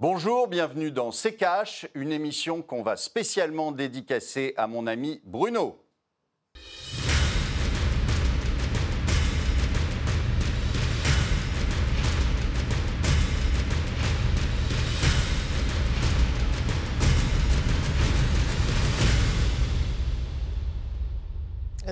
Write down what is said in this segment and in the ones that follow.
Bonjour, bienvenue dans C'est Cash, une émission qu'on va spécialement dédicacer à mon ami Bruno.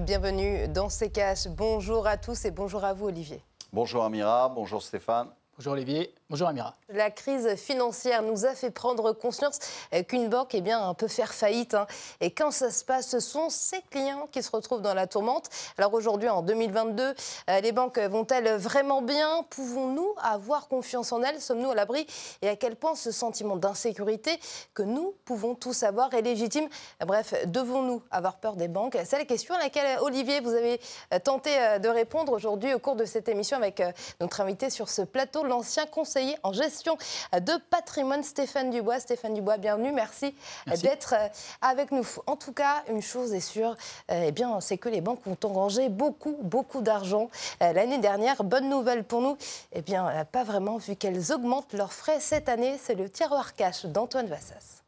Bienvenue dans C'est Cash. Bonjour à tous et bonjour à vous Olivier. Bonjour Amira, bonjour Stéphane. Bonjour Olivier, bonjour Amira. La crise financière nous a fait prendre conscience qu'une banque eh bien, peut faire faillite. Hein. Et quand ça se passe, ce sont ses clients qui se retrouvent dans la tourmente. Alors aujourd'hui, en 2022, euh, les banques vont-elles vraiment bien? Pouvons-nous avoir confiance en elles? Sommes-nous à l'abri? Et à quel point ce sentiment d'insécurité que nous pouvons tous avoir est légitime? Bref, devons-nous avoir peur des banques? C'est la question à laquelle, Olivier, vous avez euh, tenté euh, de répondre aujourd'hui au cours de cette émission avec notre invité sur ce plateau l'ancien conseiller en gestion de patrimoine Stéphane Dubois. Stéphane Dubois, bienvenue, merci, d'être euh, avec nous. En tout cas, une chose est sûre, euh, eh bien, c'est que les banques ont engrangé beaucoup, beaucoup d'argent euh, l'année dernière. Bonne nouvelle pour nous, eh bien, pas vraiment, vu qu'elles augmentent leurs frais cette année. C'est le tiroir cash d'Antoine Vassas.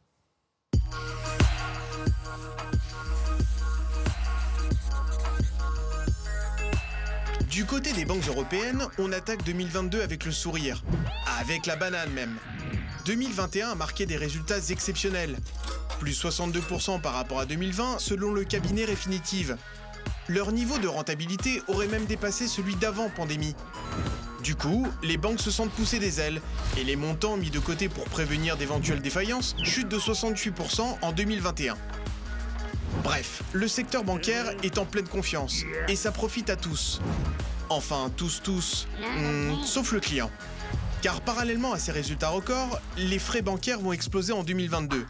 Du côté des banques européennes, on attaque 2022 avec le sourire. Avec la banane même. 2021 a marqué des résultats exceptionnels. Plus 62% par rapport à 2020 selon le cabinet Refinitiv. Leur niveau de rentabilité aurait même dépassé celui d'avant pandémie. Du coup, les banques se sentent pousser des ailes et les montants mis de côté pour prévenir d'éventuelles défaillances chutent de 68% en 2021. Bref, le secteur bancaire est en pleine confiance et ça profite à tous. Enfin, tous, tous, hmm, sauf le client. Car parallèlement à ces résultats records, les frais bancaires vont exploser en 2022.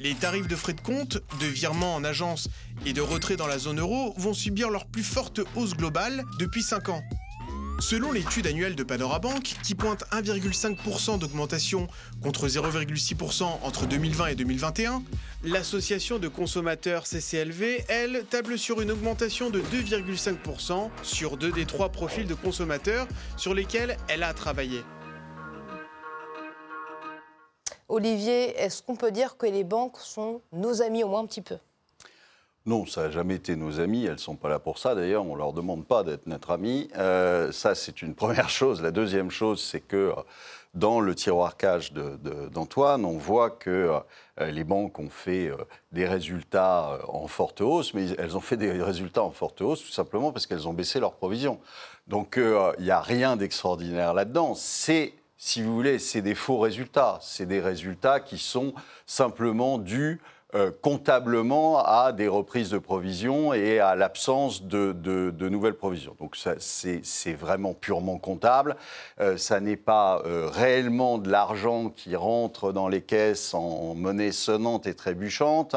Les tarifs de frais de compte, de virement en agence et de retrait dans la zone euro vont subir leur plus forte hausse globale depuis 5 ans. Selon l'étude annuelle de Panorabank, qui pointe 1,5% d'augmentation contre 0,6% entre 2020 et 2021, l'association de consommateurs CCLV, elle, table sur une augmentation de 2,5% sur deux des trois profils de consommateurs sur lesquels elle a travaillé. Olivier, est-ce qu'on peut dire que les banques sont nos amis au moins un petit peu? Non, ça n'a jamais été nos amis. Elles ne sont pas là pour ça. D'ailleurs, on ne leur demande pas d'être notre ami. Euh, ça, c'est une première chose. La deuxième chose, c'est que euh, dans le tiroir cash d'Antoine, on voit que euh, les banques ont fait des résultats en forte hausse, mais elles ont fait des résultats en forte hausse tout simplement parce qu'elles ont baissé leurs provisions. Donc, il n'y a rien d'extraordinaire là-dedans. C'est si vous voulez, c'est des faux résultats. C'est des résultats qui sont simplement dus euh, comptablement à des reprises de provisions et à l'absence de, nouvelles provisions. Donc c'est vraiment purement comptable. Euh, ça n'est pas euh, réellement de l'argent qui rentre dans les caisses en monnaie sonnante et trébuchante.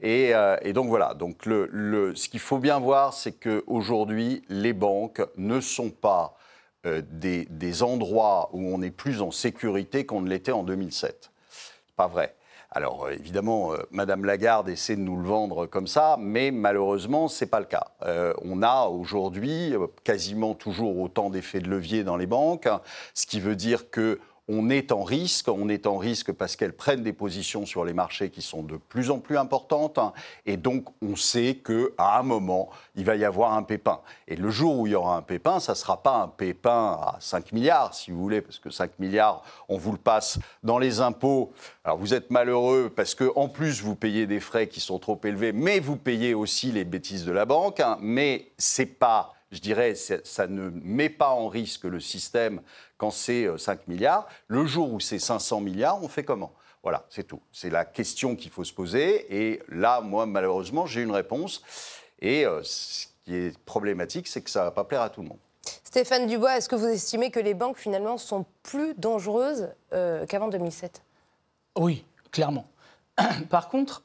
Et, donc voilà. Donc ce qu'il faut bien voir, c'est qu'aujourd'hui, les banques ne sont pas des, des endroits où on est plus en sécurité qu'on ne l'était en 2007. Pas vrai. Alors euh, évidemment, euh, Madame Lagarde essaie de nous le vendre comme ça, mais malheureusement, ce n'est pas le cas. Euh, on a aujourd'hui quasiment toujours autant d'effets de levier dans les banques, ce qui veut dire que on est en risque. On est en risque parce qu'elles prennent des positions sur les marchés qui sont de plus en plus importantes. Et donc, on sait qu'à un moment, il va y avoir un pépin. Et le jour où il y aura un pépin, ça ne sera pas un pépin à 5 milliards, si vous voulez, parce que 5 milliards, on vous le passe dans les impôts. Alors, vous êtes malheureux parce qu'en plus, vous payez des frais qui sont trop élevés, mais vous payez aussi les bêtises de la banque. Mais c'est pas je dirais, ça ne met pas en risque le système quand c'est 5 euh, milliards. Le jour où c'est 500 milliards, on fait comment? Voilà, c'est tout. C'est la question qu'il faut se poser. Et là, moi, malheureusement, j'ai une réponse. Et euh, ce qui est problématique, c'est que ça ne va pas plaire à tout le monde. Stéphane Dubois, est-ce que vous estimez que les banques, finalement, sont plus dangereuses euh, qu'avant 2007 Oui, clairement. Par contre,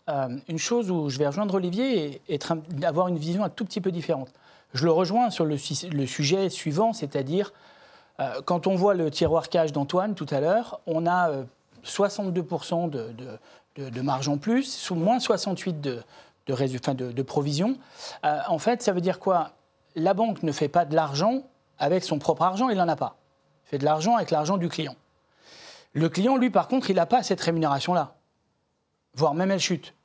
une chose où je vais rejoindre Olivier et, et avoir une vision un tout petit peu différente. Je le rejoins sur le, sujet suivant, c'est-à-dire, euh, quand on voit le tiroir cash d'Antoine tout à l'heure, on a 62% euh, de, marge en plus, sous moins 68% de, de, provision. Euh, en fait, ça veut dire quoi? La banque ne fait pas de l'argent avec son propre argent, il n'en a pas. Il fait de l'argent avec l'argent du client. Le client, lui, par contre, il n'a pas cette rémunération-là, voire même elle chute.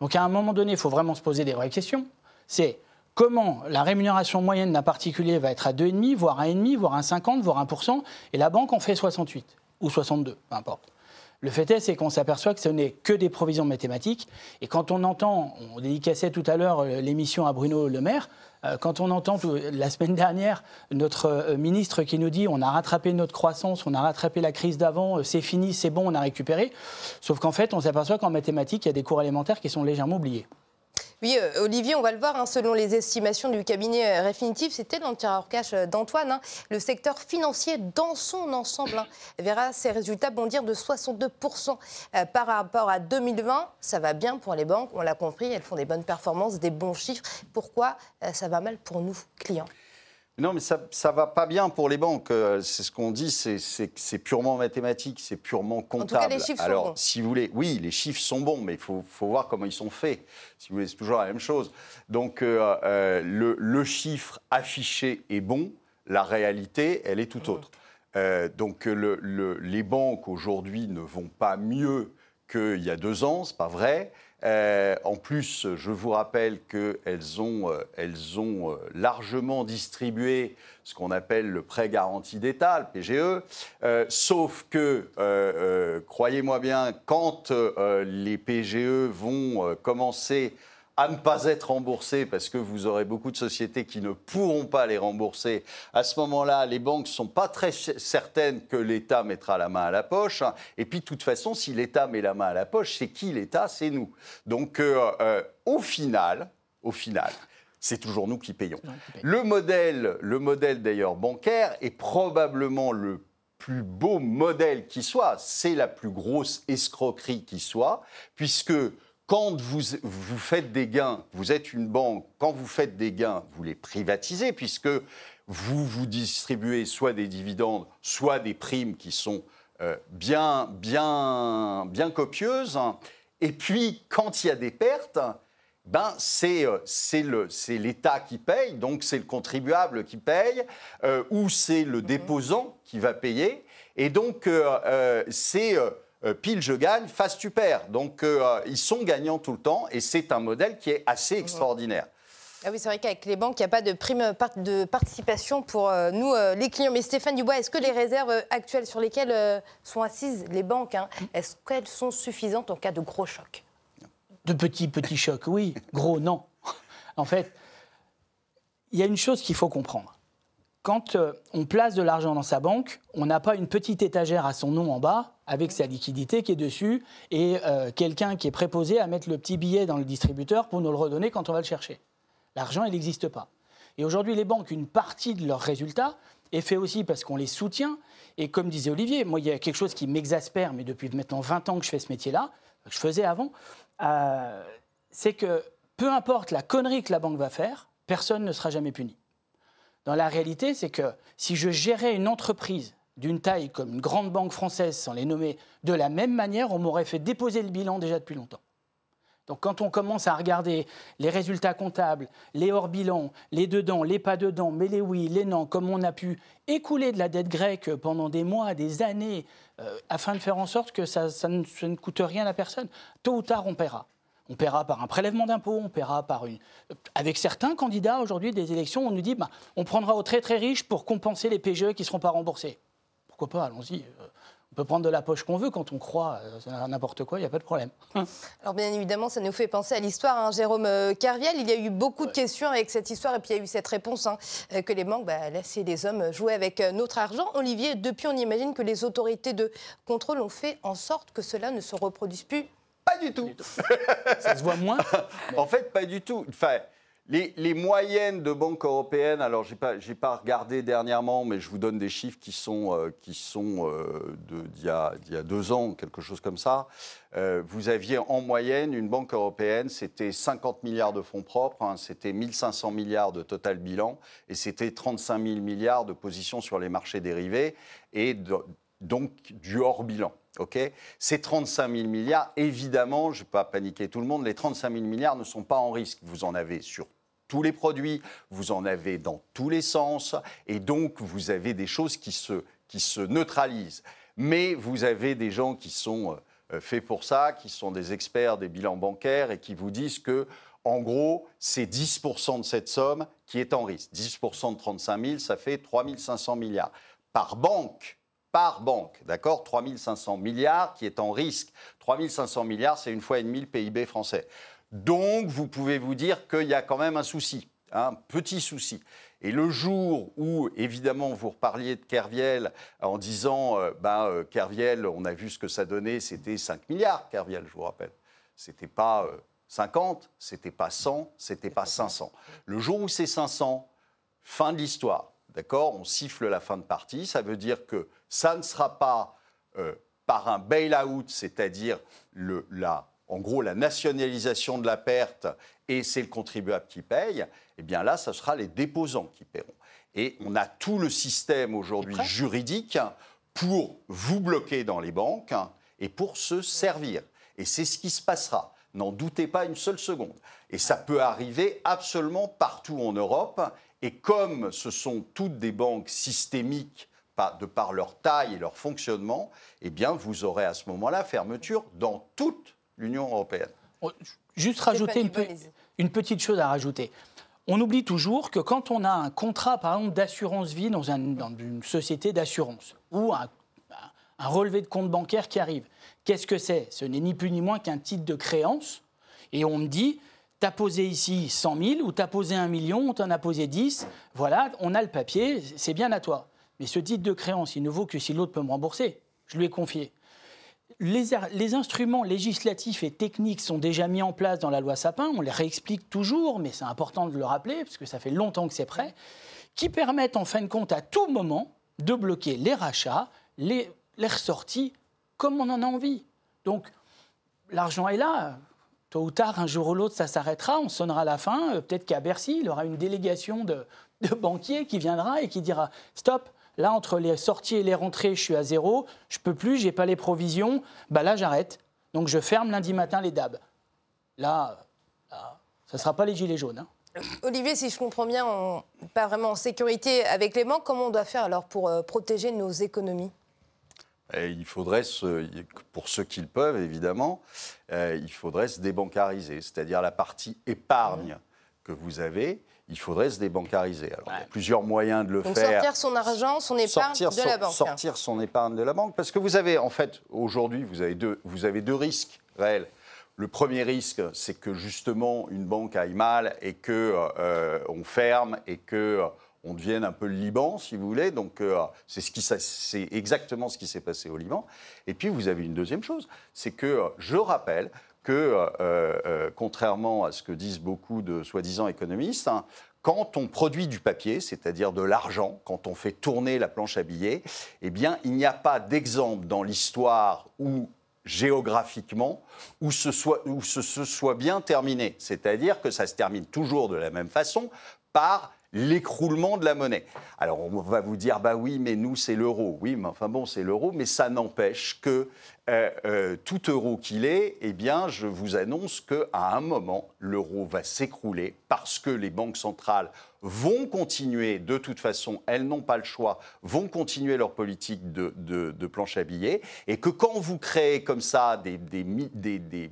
Donc à un moment donné, il faut vraiment se poser des vraies questions. C'est comment la rémunération moyenne d'un particulier va être à 2,5%, voire 1,5, voire 1,50, voire 1%, et la banque en fait 68 ou 62, peu importe. Le fait est, c'est qu'on s'aperçoit que ce n'est que des provisions mathématiques. Et quand on entend, on dédicaçait tout à l'heure euh, l'émission à Bruno Le Maire, euh, quand on entend la semaine dernière notre euh, ministre qui nous dit on a rattrapé notre croissance, on a rattrapé la crise d'avant, c'est fini, c'est bon, on a récupéré. Sauf qu'en fait, on s'aperçoit qu'en mathématiques, il y a des cours élémentaires qui sont légèrement oubliés. Oui, euh, Olivier, on va le voir, hein, selon les estimations du cabinet euh, Refinitiv, c'était dans le tireur cash euh, d'Antoine, hein, le secteur financier dans son ensemble hein, verra ses résultats bondir de 62% par rapport à 2020. Ça va bien pour les banques, on l'a compris, elles font des bonnes performances, des bons chiffres. Pourquoi ça va mal pour nous, clients? Non, mais ça ne va pas bien pour les banques. Euh, c'est ce qu'on dit, c'est purement mathématique, c'est purement comptable. En tout cas, les chiffres Alors, sont bons. si vous voulez, oui, les chiffres sont bons, mais il faut, voir comment ils sont faits. Si vous voulez, c'est toujours la même chose. Donc, euh, euh, le, chiffre affiché est bon, la réalité, elle est tout mmh. autre. donc, les banques aujourd'hui ne vont pas mieux qu'il y a deux ans, c'est pas vrai. Euh, en plus, je vous rappelle qu'elles ont, euh, euh, largement distribué ce qu'on appelle le prêt garanti d'État, le PGE, sauf que, croyez-moi bien, quand les PGE vont commencer à ne pas être remboursés parce que vous aurez beaucoup de sociétés qui ne pourront pas les rembourser. À ce moment-là, les banques ne sont pas très certaines que l'État mettra la main à la poche. Et puis, de toute façon, si l'État met la main à la poche, c'est qui l'État? C'est nous. Donc, euh, euh, au final, au final, c'est toujours nous qui payons. Le modèle, le modèle d'ailleurs bancaire est probablement le plus beau modèle qui soit. C'est la plus grosse escroquerie qui soit, puisque quand vous, vous faites des gains, vous êtes une banque, quand vous faites des gains, vous les privatisez, puisque vous vous distribuez soit des dividendes, soit des primes qui sont euh, bien, bien, bien copieuses. Et puis, quand il y a des pertes, ben, c'est euh, l'État qui paye, donc c'est le contribuable qui paye, euh, ou c'est le déposant qui va payer. Et donc, c'est pile je gagne, face tu perds. Donc euh, ils sont gagnants tout le temps et c'est un modèle qui est assez extraordinaire. Ah oui, c'est vrai qu'avec les banques, il n'y a pas de prime de participation pour euh, nous, les clients. Mais Stéphane Dubois, est-ce que les réserves actuelles sur lesquelles sont assises les banques, hein, est-ce qu'elles sont suffisantes en cas de gros choc? De petits, petits chocs, oui. Gros, non. En fait, il y a une chose qu'il faut comprendre quand euh, on place de l'argent dans sa banque, on n'a pas une petite étagère à son nom en bas avec sa liquidité qui est dessus et euh, quelqu'un qui est préposé à mettre le petit billet dans le distributeur pour nous le redonner quand on va le chercher. L'argent, il n'existe pas. Et aujourd'hui, les banques, une partie de leurs résultats est fait aussi parce qu'on les soutient. Et comme disait Olivier, moi, il y a quelque chose qui m'exaspère, mais depuis maintenant 20 ans que je fais ce métier-là, que je faisais avant, euh, c'est que peu importe la connerie que la banque va faire, personne ne sera jamais puni. Dans la réalité, c'est que si je gérais une entreprise d'une taille comme une grande banque française, sans les nommer, de la même manière, on m'aurait fait déposer le bilan déjà depuis longtemps. Donc quand on commence à regarder les résultats comptables, les hors-bilans, les dedans, les pas dedans, mais les oui, les non, comme on a pu écouler de la dette grecque pendant des mois, des années, euh, afin de faire en sorte que ça, ne, coûte rien à personne, tôt ou tard on paiera. On paiera par un prélèvement d'impôt, on paiera par une. Avec certains candidats aujourd'hui des élections, on nous dit bah, on prendra aux très très riches pour compenser les PGE qui ne seront pas remboursés. Pourquoi pas Allons-y. Euh, on peut prendre de la poche qu'on veut quand on croit à n'importe quoi, il n'y a pas de problème. Alors bien évidemment, ça nous fait penser à l'histoire, hein, Jérôme euh, Carviel. Il y a eu beaucoup de questions avec cette histoire et puis il y a eu cette réponse hein, euh, que les banques bah, laissaient les hommes jouer avec notre argent. Olivier, depuis on imagine que les autorités de contrôle ont fait en sorte que cela ne se reproduise plus pas du tout. Ça se voit moins En fait, pas du tout. Enfin, les, moyennes de banques européennes, alors je n'ai pas, pas, regardé dernièrement, mais je vous donne des chiffres qui sont, euh, qui sont euh, d'il y, y, a deux ans, quelque chose comme ça. Euh, vous aviez en moyenne une banque européenne, c'était 50 milliards de fonds propres, hein, c'était 1500 milliards de total bilan, et c'était 35 000 milliards de positions sur les marchés dérivés, et donc du hors bilan. Ces 35 000 milliards, évidemment, je ne vais pas paniquer tout le monde, les 35 000 milliards ne sont pas en risque. Vous en avez sur tous les produits, vous en avez dans tous les sens, et donc vous avez des choses qui se, qui se neutralisent. Mais vous avez des gens qui sont euh, faits pour ça, qui sont des experts des bilans bancaires et qui vous disent que, en gros, c'est 10% de cette somme qui est en risque. 10% de 35 000, ça fait 3 500 milliards. Par banque, par banque, d'accord? 3 500 milliards qui est en risque. 3 500 milliards, c'est une fois et demie le PIB français. Donc, vous pouvez vous dire qu'il y a quand même un souci, un petit souci. Et le jour où, évidemment, vous reparliez de Kerviel en disant, euh, euh, Kerviel, on a vu ce que ça donnait, c'était 5 milliards, Kerviel, je vous rappelle. C'était pas 50, euh, c'était pas 100, c'était pas 500. Le jour où c'est 500, fin de l'histoire, d'accord? On siffle la fin de partie, ça veut dire que ça ne sera pas par un bail-out, c'est-à-dire la, en gros la nationalisation de la perte et c'est le contribuable qui paye, eh bien là, ce sera les déposants qui paieront. Et on a tout le système aujourd'hui juridique pour vous bloquer dans les banques et pour se servir. Et c'est ce qui se passera. N'en doutez pas une seule seconde. Et ça peut arriver absolument partout en Europe. Et comme ce sont toutes des banques systémiques de par leur taille et leur fonctionnement, eh bien, vous aurez à ce moment-là fermeture dans toute l'Union européenne. Juste rajouter une, une, petite chose à rajouter. On oublie toujours que quand on a un contrat, par exemple, d'assurance vie dans, une société d'assurance ou un, relevé de compte bancaire qui arrive, qu'est-ce que c'est? Ce n'est ni plus ni moins qu'un titre de créance. Et on me dit, t'as posé ici 100 000 ou t'as posé 1 million ou t'en as posé 10. Voilà, on a le papier, c'est bien à toi. Mais ce titre de créance, il ne vaut que si l'autre peut me rembourser. Je lui ai confié. Les, instruments législatifs et techniques sont déjà mis en place dans la loi Sapin, on les réexplique toujours, mais c'est important de le rappeler, parce que ça fait longtemps que c'est prêt, qui permettent en fin de compte à tout moment de bloquer les rachats, les, les ressorties, comme on en a envie. Donc l'argent est là, tôt ou tard, un jour ou l'autre, ça s'arrêtera, on sonnera la fin, euh, peut-être qu'à Bercy, il y aura une délégation de, de banquiers qui viendra et qui dira, stop, Là, entre les sorties et les rentrées, je suis à zéro. Je peux plus, j'ai pas les provisions. Bah là, j'arrête. Donc je ferme lundi matin les DAB. Là, ça ne sera pas les gilets jaunes. Hein. Olivier, si je comprends bien, on pas vraiment en sécurité avec les banques. Comment on doit faire alors pour euh, protéger nos économies? Il faudrait, pour ceux qui le peuvent évidemment, euh, il faudrait se débancariser, c'est-à-dire la partie épargne que vous avez, il faudrait se débancariser. Alors, il y a plusieurs moyens de le Donc faire. Sortir son argent, son épargne de la banque. Sortir son épargne de la banque. Parce que vous avez, en fait, aujourd'hui, vous, avez deux, vous avez deux risques réels. Le premier risque, c'est que justement une banque aille mal et que euh, on ferme et que euh, on devienne un peu le Liban, si vous voulez. Donc euh, c'est ce exactement ce qui s'est passé au Liban. Et puis vous avez une deuxième chose, c'est que je rappelle que, euh, euh, contrairement à ce que disent beaucoup de soi-disant économistes, hein, quand on produit du papier, c'est-à-dire de l'argent, quand on fait tourner la planche à billets, eh bien, il n'y a pas d'exemple dans l'histoire où géographiquement où ce, soit, où ce soit bien terminé. C'est-à-dire que ça se termine toujours de la même façon par l'écroulement de la monnaie. Alors on va vous dire, bah oui, mais nous c'est l'euro. Oui, mais enfin bon, c'est l'euro, mais ça n'empêche que euh, euh, tout euro qu'il est, eh bien, je vous annonce qu'à un moment, l'euro va s'écrouler parce que les banques centrales vont continuer, de toute façon, elles n'ont pas le choix, vont continuer leur politique de, planche à billets, et que quand vous créez comme ça des, des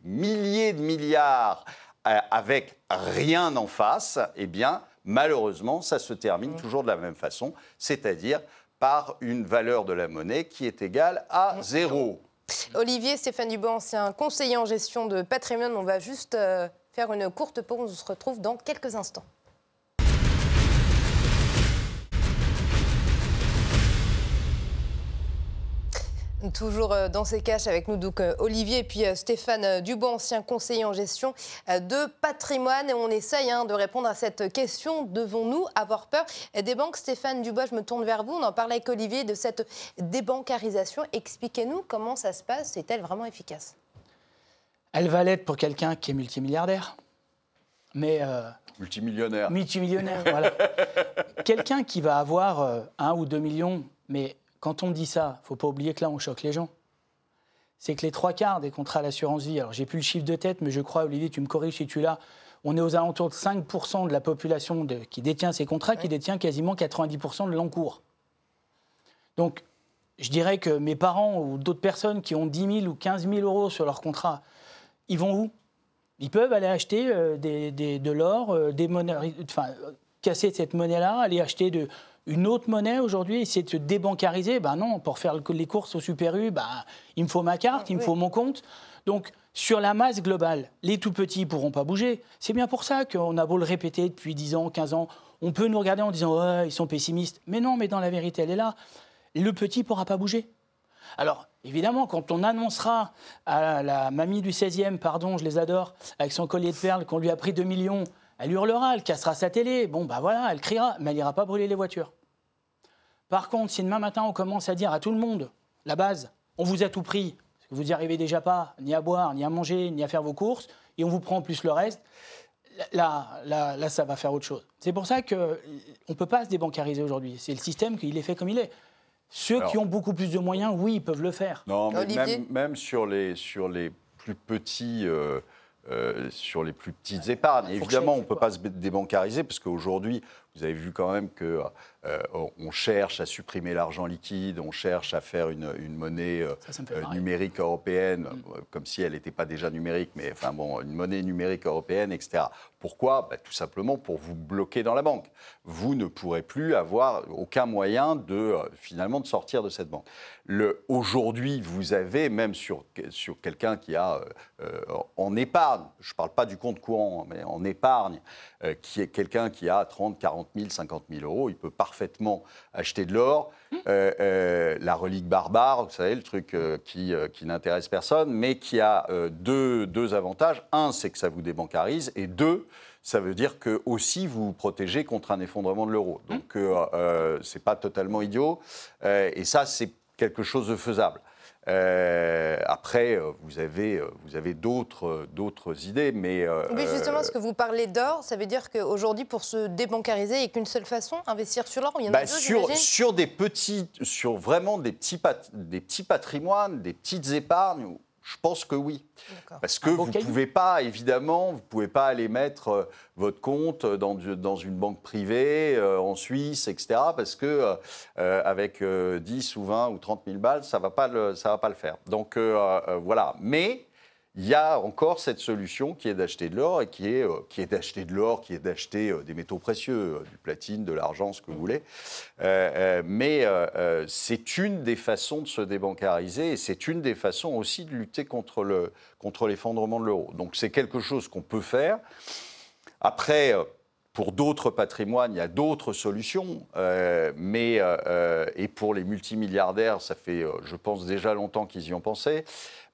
milliers de milliards euh, avec rien en face, eh bien, malheureusement, ça se termine toujours de la même façon, c'est-à-dire par une valeur de la monnaie qui est égale à zéro. Olivier Stéphane Dubon, ancien conseiller en gestion de patrimoine, on va juste euh, faire une courte pause, on se retrouve dans quelques instants. Toujours euh, dans ces caches avec nous, donc euh, Olivier et puis euh, Stéphane Dubois, ancien conseiller en gestion de patrimoine. Et on essaye hein, de répondre à cette question devons-nous avoir peur des banques? Stéphane Dubois, je me tourne vers vous. On en parlait avec Olivier de cette débancarisation. Expliquez-nous comment ça se passe. Est-elle vraiment efficace? Elle va l'être pour quelqu'un qui est multimilliardaire. Mais. multimillionnaire. Multimillionnaire, voilà. quelqu'un qui va avoir un ou deux millions, mais quand on dit ça, il faut pas oublier que là, on choque les gens. C'est que les trois quarts des contrats d'assurance vie, alors j'ai plus le chiffre de tête, mais je crois, Olivier, tu me corriges si tu l'as, on est aux alentours de 5% de la population qui détient ces contrats, qui détient quasiment 90% de l'encours. Donc, je dirais que mes parents ou d'autres personnes qui ont 10 000 ou 15 000 euros sur leur contrat, ils vont où? Ils peuvent aller acheter euh, des, des- de l'or, euh, des monnaies, enfin, euh, casser cette monnaie-là, aller acheter de, une autre monnaie aujourd'hui, essayer de se débancariser. Ben non, pour faire le- les courses au Super U, ben, il me faut ma carte, il me faut mon compte. Donc, sur la masse globale, les tout petits ne pourront pas bouger. C'est bien pour ça qu'on a beau le répéter depuis 10 ans, 15 ans. On peut nous regarder en disant ouais, ils sont pessimistes. Mais non, mais dans la vérité, elle est là. Le petit ne pourra pas bouger. Alors, évidemment, quand on annoncera à la mamie du 16e, pardon, je les adore, avec son collier de perles, qu'on lui a pris 2 millions, elle hurlera, elle cassera sa télé. Bon, bah voilà, elle criera, mais elle n'ira pas brûler les voitures. Par contre, si demain matin, on commence à dire à tout le monde, la base, on vous a tout pris, parce que vous n'y arrivez déjà pas, ni à boire, ni à manger, ni à faire vos courses, et on vous prend en plus le reste, là, là, là, ça va faire autre chose. C'est pour ça qu'on ne peut pas se débancariser aujourd'hui. C'est le système qu'il est fait comme il est. Ceux Alors- qui ont beaucoup plus de moyens, oui, ils peuvent le faire. Non, mais même, même sur, les, sur les plus petits. euh, euh, sur les plus petites épargnes. Évidemment, on ne peut pas se débancariser parce qu'aujourd'hui, vous avez vu quand même que euh, on cherche à supprimer l'argent liquide, on cherche à faire une, une monnaie euh, Ça, ça euh, numérique européenne, euh, comme si elle n'était pas déjà numérique, mais enfin bon, une monnaie numérique européenne, etc. Pourquoi? Bah, Tout simplement pour vous bloquer dans la banque. Vous ne pourrez plus avoir aucun moyen de euh, finalement de sortir de cette banque. Aujourd'hui, vous avez même sur, sur quelqu'un qui a euh, euh, en épargne, je ne parle pas du compte courant, mais en épargne, euh, qui est quelqu'un qui a 30, 40 000, 50 000 euros, il peut parfaitement acheter de l'or. Euh, euh, la relique barbare, vous savez, le truc euh, qui, qui n'intéresse personne, mais qui a deux, deux avantages. Un, c'est que ça vous débancarise, et deux, ça veut dire que aussi vous vous protégez contre un effondrement de l'euro. Donc, euh, euh, c'est pas totalement idiot, et ça, c'est quelque chose de faisable. Euh, après, euh, vous avez, euh, vous avez d'autres, d'autres idées, mais euh, justement, ce que vous parlez d'or, ça veut dire qu'aujourd'hui, pour se débancariser, il n'y a qu'une seule façon, investir sur l'or. Il y en Bah, a deux, sur, sur des petits, sur vraiment des petits, pat- des petits patrimoines, des petites épargnes, je pense que oui. Parce que vous ne pouvez pas, évidemment, vous pouvez pas aller mettre euh, votre compte dans, une banque privée euh, en Suisse, etc. Parce que euh, avec euh, 10 ou 20 ou 30 000 balles, ça va pas le, ça va pas le faire. Donc voilà. Mais il y a encore cette solution qui est d'acheter de l'or et qui est, euh, qui est d'acheter de l'or, qui est d'acheter euh, des métaux précieux, euh, du platine, de l'argent, ce que vous voulez. Mais c'est une des façons de se débancariser et c'est une des façons aussi de lutter contre le contre l'effondrement de l'euro. Donc c'est quelque chose qu'on peut faire. Après, pour d'autres patrimoines, il y a d'autres solutions. mais, et pour les multimilliardaires, ça fait, je pense, déjà longtemps qu'ils y ont pensé.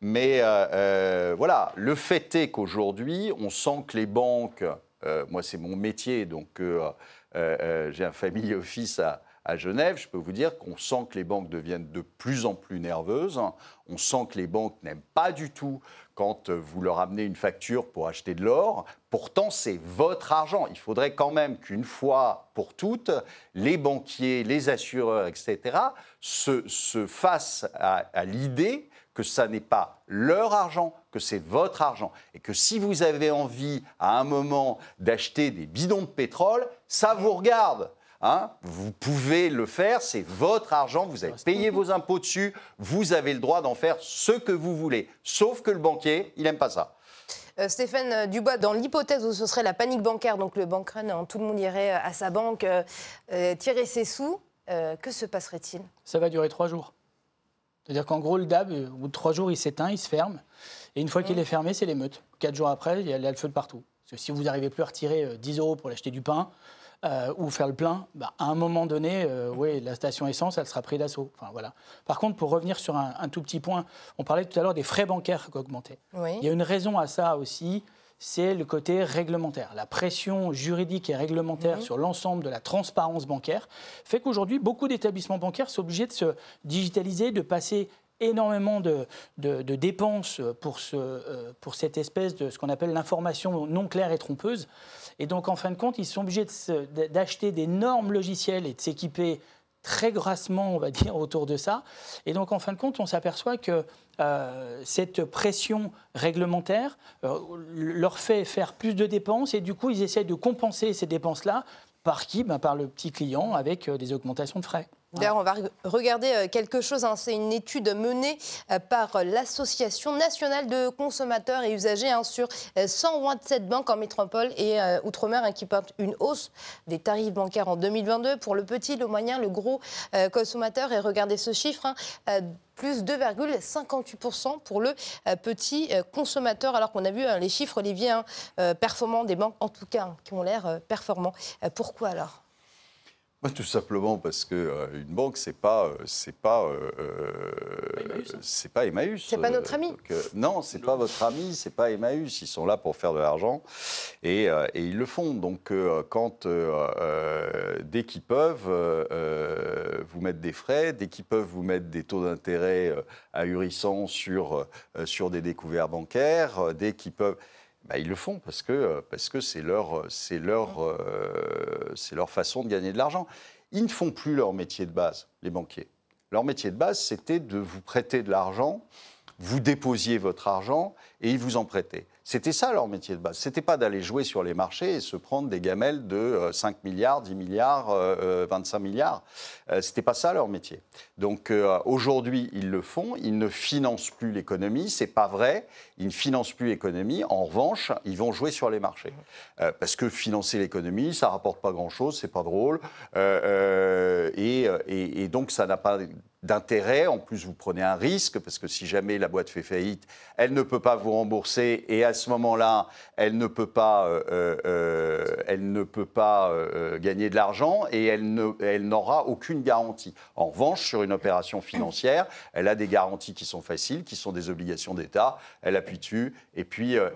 Mais euh, euh, voilà, le fait est qu'aujourd'hui, on sent que les banques, euh, moi c'est mon métier, donc j'ai un family office à, Genève, je peux vous dire qu'on sent que les banques deviennent de plus en plus nerveuses. On sent que les banques n'aiment pas du tout quand vous leur amenez une facture pour acheter de l'or. Pourtant, c'est votre argent. Il faudrait quand même qu'une fois pour toutes, les banquiers, les assureurs, etc., se, se fassent à l'idée que ça n'est pas leur argent, que c'est votre argent. Et que si vous avez envie, à un moment, d'acheter des bidons de pétrole, ça vous regarde. Hein vous pouvez le faire, c'est votre argent, vous avez payé vos impôts dessus, vous avez le droit d'en faire ce que vous voulez. Sauf que le banquier, il n'aime pas ça. Euh, Stéphane Dubois, dans l'hypothèse où ce serait la panique bancaire, donc le bank run, hein, tout le monde irait à sa banque euh, euh, tirer ses sous, euh, que se passerait-il? Ça va durer trois jours. C'est-à-dire qu'en gros, le DAB, euh, au bout de trois jours, il s'éteint, il se ferme. Et une fois qu'il est fermé, c'est l'émeute. Quatre jours après, il y a le feu de partout. Parce que si vous n'arrivez plus à retirer euh, 10 euros pour l'acheter du pain euh, ou faire le plein, bah, à un moment donné, euh, ouais, la station essence, elle sera prise d'assaut. Enfin, voilà. Par contre, pour revenir sur un, un tout petit point, on parlait tout à l'heure des frais bancaires qui augmentaient. Oui. Il y a une raison à ça aussi, c'est le côté réglementaire. La pression juridique et réglementaire sur l'ensemble de la transparence bancaire fait qu'aujourd'hui, beaucoup d'établissements bancaires sont obligés de se digitaliser, de passer énormément de, de- de dépenses pour, ce, euh, pour cette espèce de ce qu'on appelle l'information non claire et trompeuse. Et donc, en fin de compte, ils sont obligés d'acheter d'énormes logiciels et de s'équiper très grassement, on va dire, autour de ça. Et donc, en fin de compte, on s'aperçoit que euh, cette pression réglementaire euh, leur fait faire plus de dépenses et du coup, ils essaient de compenser ces dépenses-là par qui? Ben, Par le petit client avec euh, des augmentations de frais. D'ailleurs, on va regarder euh, quelque chose. Hein. C'est une étude menée euh, par l'Association nationale de consommateurs et usagers hein, sur 127 euh, banques en métropole et outre-mer hein, qui portent une hausse des tarifs bancaires en 2022 pour le petit, le moyen, le gros consommateur. Et regardez ce chiffre. plus 2,58% pour le petit consommateur, alors qu'on a vu les chiffres, Olivier, performants des banques, en tout cas, qui ont l'air performants. pourquoi alors? Tout simplement parce que euh, une banque, c'est pas, euh, c'est pas, euh, c'est pas Emmaüs. C'est pas notre ami. non, c'est pas votre ami, c'est pas Emmaüs. Ils sont là pour faire de l'argent et, et, ils le font. Donc, quand dès qu'ils peuvent vous mettre des frais, dès qu'ils peuvent vous mettre des taux d'intérêt ahurissants sur sur des découvertes bancaires, dès qu'ils peuvent bah, ils le font parce que parce que c'est leur c'est leur euh, c'est leur façon de gagner de l'argent. Ils ne font plus leur métier de base, les banquiers. Leur métier de base, c'était de vous prêter de l'argent, vous déposiez votre argent et ils vous en prêtaient. C'était ça leur métier de base. C'était pas d'aller jouer sur les marchés et se prendre des gamelles de 5 euh, milliards, 10 milliards, 25 euh, milliards. C'était pas ça leur métier. Donc aujourd'hui, ils le font. Ils ne financent plus l'économie. C'est pas vrai. Ils ne financent plus l'économie. En revanche, ils vont jouer sur les marchés. Euh, parce que financer l'économie, ça rapporte pas grand-chose, c'est pas drôle. Euh, euh, et, donc, ça n'a pas d'intérêt. En plus, vous prenez un risque, parce que si jamais la boîte fait faillite, elle ne peut pas vous rembourser. Et ce moment-là, elle ne peut pas, elle ne peut pas gagner de l'argent et elle, n'aura aucune garantie. En revanche, sur une opération financière, elle a des garanties qui sont faciles, qui sont des obligations d'État. Elle appuie dessus, et puis, euh,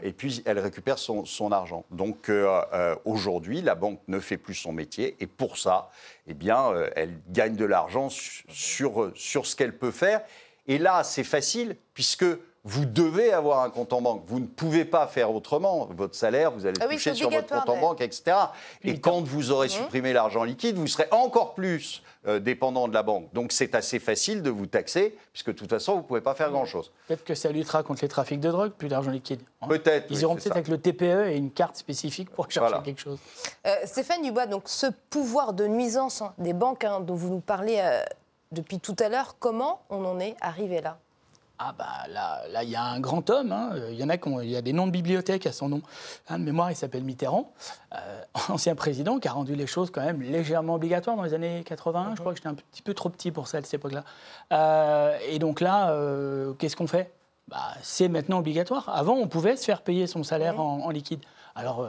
elle récupère son, argent. Donc euh, euh, aujourd'hui, la banque ne fait plus son métier, et pour ça, eh bien, elle gagne de l'argent sur ce qu'elle peut faire. Et là, c'est facile, puisque vous devez avoir un compte en banque. Vous ne pouvez pas faire autrement. Votre salaire, vous allez le ah toucher sur votre compte en banque, etc. Et quand vous aurez mmh. supprimé l'argent liquide, vous serez encore plus euh, dépendant de la banque. Donc c'est assez facile de vous taxer, puisque de toute façon, vous ne pouvez pas faire grand-chose. Peut-être que ça luttera contre les trafics de drogue, plus d'argent liquide. Hein. Peut-être. Ils iront peut-être avec le TPE et une carte spécifique pour chercher quelque chose. Euh, Stéphane Dubois, donc ce pouvoir de nuisance hein, des banques hein, dont vous nous parlez euh, depuis tout à l'heure, comment on en est arrivé là? Ah bah là, là, il y a un grand homme. Hein. Il y en a qui il y a des noms de bibliothèques à son nom. Un de mémoire, il s'appelle Mitterrand, euh, ancien président, qui a rendu les choses quand même légèrement obligatoires dans les années 81. Je crois que j'étais un petit peu trop petit pour ça à cette époque-là. Euh, et donc là, euh, qu'est-ce qu'on fait? Bah, C'est maintenant obligatoire. Avant, on pouvait se faire payer son salaire en, liquide. Alors,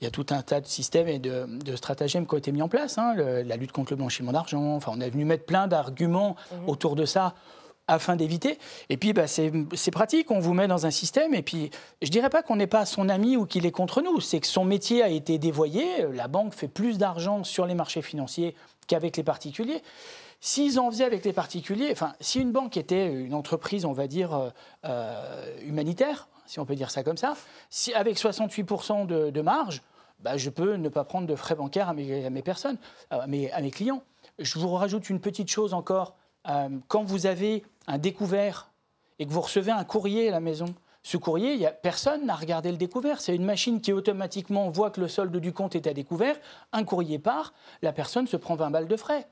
il y a tout un tas de systèmes et de, stratagèmes qui ont été mis en place. Hein. la lutte contre le blanchiment d'argent. Enfin, on est venu mettre plein d'arguments mhm. autour de ça afin d'éviter. Et puis, bah, c'est pratique, on vous met dans un système, et puis, je dirais pas qu'on n'est pas son ami ou qu'il est contre nous, c'est que son métier a été dévoyé, la banque fait plus d'argent sur les marchés financiers qu'avec les particuliers. S'ils en faisaient avec les particuliers, enfin, si une banque était une entreprise, on va dire, euh, euh, humanitaire, si on peut dire ça comme ça, avec 68% de, marge, bah, je peux ne pas prendre de frais bancaires à mes, personnes, mes, à mes clients. Je vous rajoute une petite chose encore. Euh, quand vous avez un découvert et que vous recevez un courrier à la maison, ce courrier, y a, personne n'a regardé le découvert. C'est une machine qui automatiquement voit que le solde du compte est à découvert. Un courrier part, la personne se prend 20 balles de frais.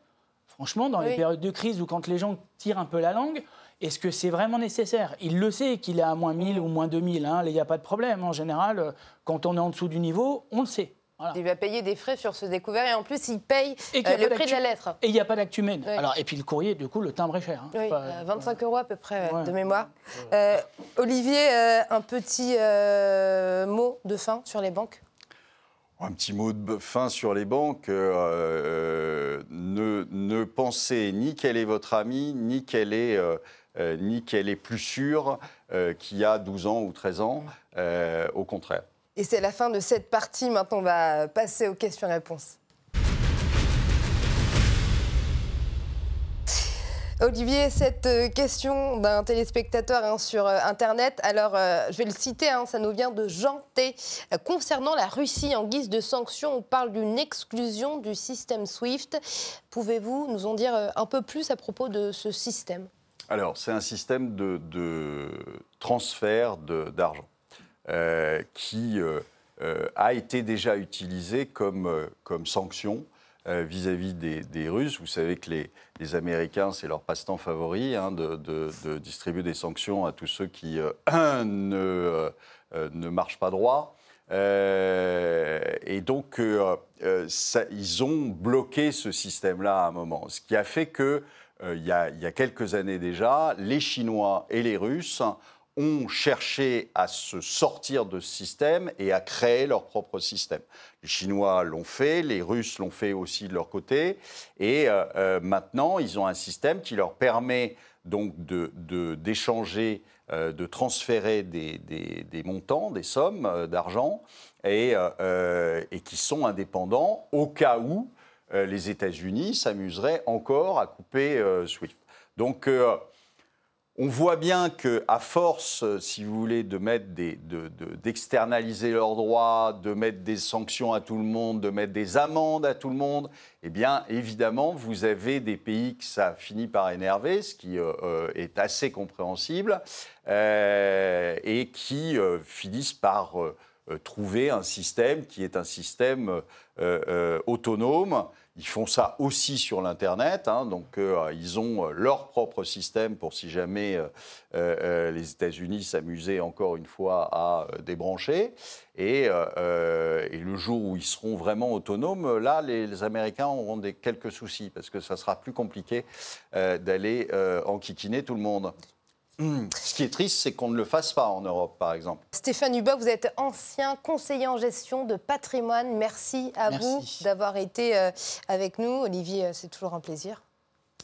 Franchement, dans les périodes de crise ou quand les gens tirent un peu la langue, est-ce que c'est vraiment nécessaire? Il le sait qu'il est à moins 1000 ou moins 2000. Hein. Il n'y a pas de problème. En général, quand on est en dessous du niveau, on le sait. Il va payer des frais sur ce découvert et en plus il paye euh, le prix de la lettre. Et il n'y a pas d'actu Alors, et puis le courrier, du coup, le timbre est cher. Hein. Oui, 25 euros à peu près de mémoire. Euh, Olivier, euh, un petit mot de fin sur les banques? Un petit mot de fin sur les banques. ne, ne, pensez ni qu'elle est votre amie, ni qu'elle est, ni qu'elle est plus sûre qu'il y a 12 ans ou 13 ans. au contraire. Et c'est la fin de cette partie. Maintenant, on va passer aux questions-réponses. Olivier, cette euh, question d'un téléspectateur hein, sur euh, Internet, alors euh, je vais le citer, hein, ça nous vient de Jean T. Concernant la Russie, en guise de sanction, on parle d'une exclusion du système SWIFT. Pouvez-vous nous en dire un peu plus à propos de ce système? Alors, c'est un système de, de transfert d'argent. Euh, qui euh, euh, a été déjà utilisé comme, comme sanction vis-à-vis des, Russes. Vous savez que les, Américains, c'est leur passe-temps favori hein, de, distribuer des sanctions à tous ceux qui ne, ne marchent pas droit. et donc, ils ont bloqué ce système-là à un moment. Ce qui a fait que, il y, a, il y a quelques années déjà, les Chinois et les Russes ont cherché à se sortir de ce système et à créer leur propre système. Les Chinois l'ont fait, les Russes l'ont fait aussi de leur côté, et euh, euh, maintenant ils ont un système qui leur permet donc d'échanger, de, euh, de, transférer des, des, montants, des sommes d'argent, et, et, qui sont indépendants au cas où les États-Unis s'amuseraient encore à couper SWIFT. Donc on voit bien que, à force, si vous voulez, de mettre d'externaliser leurs droits, de mettre des sanctions à tout le monde, de mettre des amendes à tout le monde, eh bien, évidemment, vous avez des pays que ça finit par énerver, ce qui euh, euh, est assez compréhensible, euh, et qui finissent par trouver un système qui est un système autonome ils font ça aussi sur l'Internet, hein, donc euh, ils ont euh, leur propre système pour si jamais euh, les États-Unis s'amusaient encore une fois à débrancher. Et, le jour où ils seront vraiment autonomes, là, les, Américains auront quelques soucis, parce que ça sera plus compliqué d'aller enquiquiner tout le monde. Ce qui est triste, c'est qu'on ne le fasse pas en Europe, par exemple. Stéphane Hubert, vous êtes ancien conseiller en gestion de patrimoine. Merci à vous d'avoir été euh, avec nous. Olivier, euh, c'est toujours un plaisir.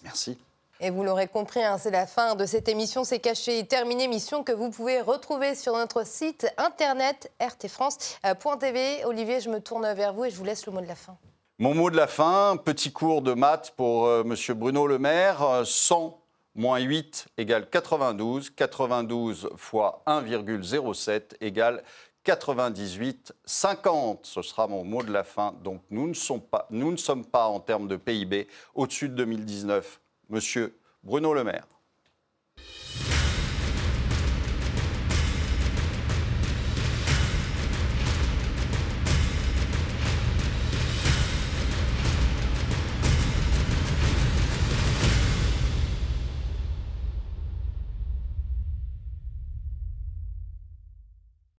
Merci. Et vous l'aurez compris, hein, c'est la fin de cette émission. C'est caché et terminé. Émission que vous pouvez retrouver sur notre site internet rtfrance.tv. Olivier, je me tourne vers vous et je vous laisse le mot de la fin. Mon mot de la fin, petit cours de maths pour M. Euh, Monsieur Bruno Le Maire. 100 moins 8 égale 92. 92 fois 1,07 égale 98, 50. Ce sera mon mot de la fin. Donc nous ne sommes pas, nous ne sommes pas en termes de PIB au-dessus de 2019. Monsieur Bruno Le Maire.